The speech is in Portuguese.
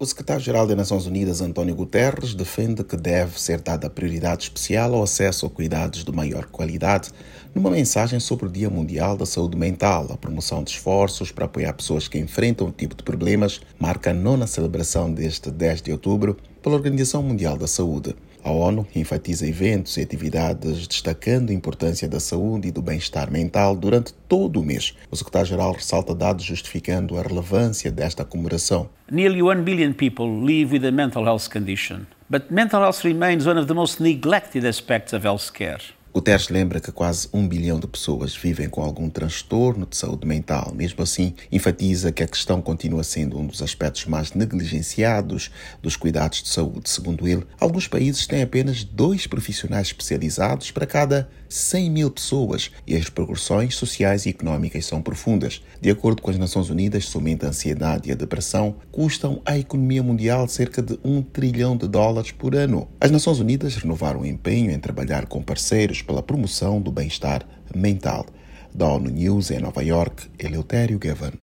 O secretário-geral das Nações Unidas, António Guterres, defende que deve ser dada prioridade especial ao acesso a cuidados de maior qualidade, numa mensagem sobre o Dia Mundial da Saúde Mental. A promoção de esforços para apoiar pessoas que enfrentam o tipo de problemas marca a nona celebração deste 10 de outubro pela Organização Mundial da Saúde. A ONU enfatiza eventos e atividades destacando a importância da saúde e do bem-estar mental durante todo o mês. O secretário-geral ressalta dados justificando a relevância desta comemoração. Nearly 1 billion people live with a mental health condition, but mental health remains one of the most neglected aspects of health care. Guterres lembra que quase um bilhão de pessoas vivem com algum transtorno de saúde mental. Mesmo assim, enfatiza que a questão continua sendo um dos aspectos mais negligenciados dos cuidados de saúde. Segundo ele, alguns países têm apenas dois profissionais especializados para cada 100 mil pessoas e as repercussões sociais e económicas são profundas. De acordo com as Nações Unidas, somente a ansiedade e a depressão custam à economia mundial cerca de um trilhão de dólares por ano. As Nações Unidas renovaram o empenho em trabalhar com parceiros pela promoção do bem-estar mental. Da ONU News em Nova York, Eleutério Gavan.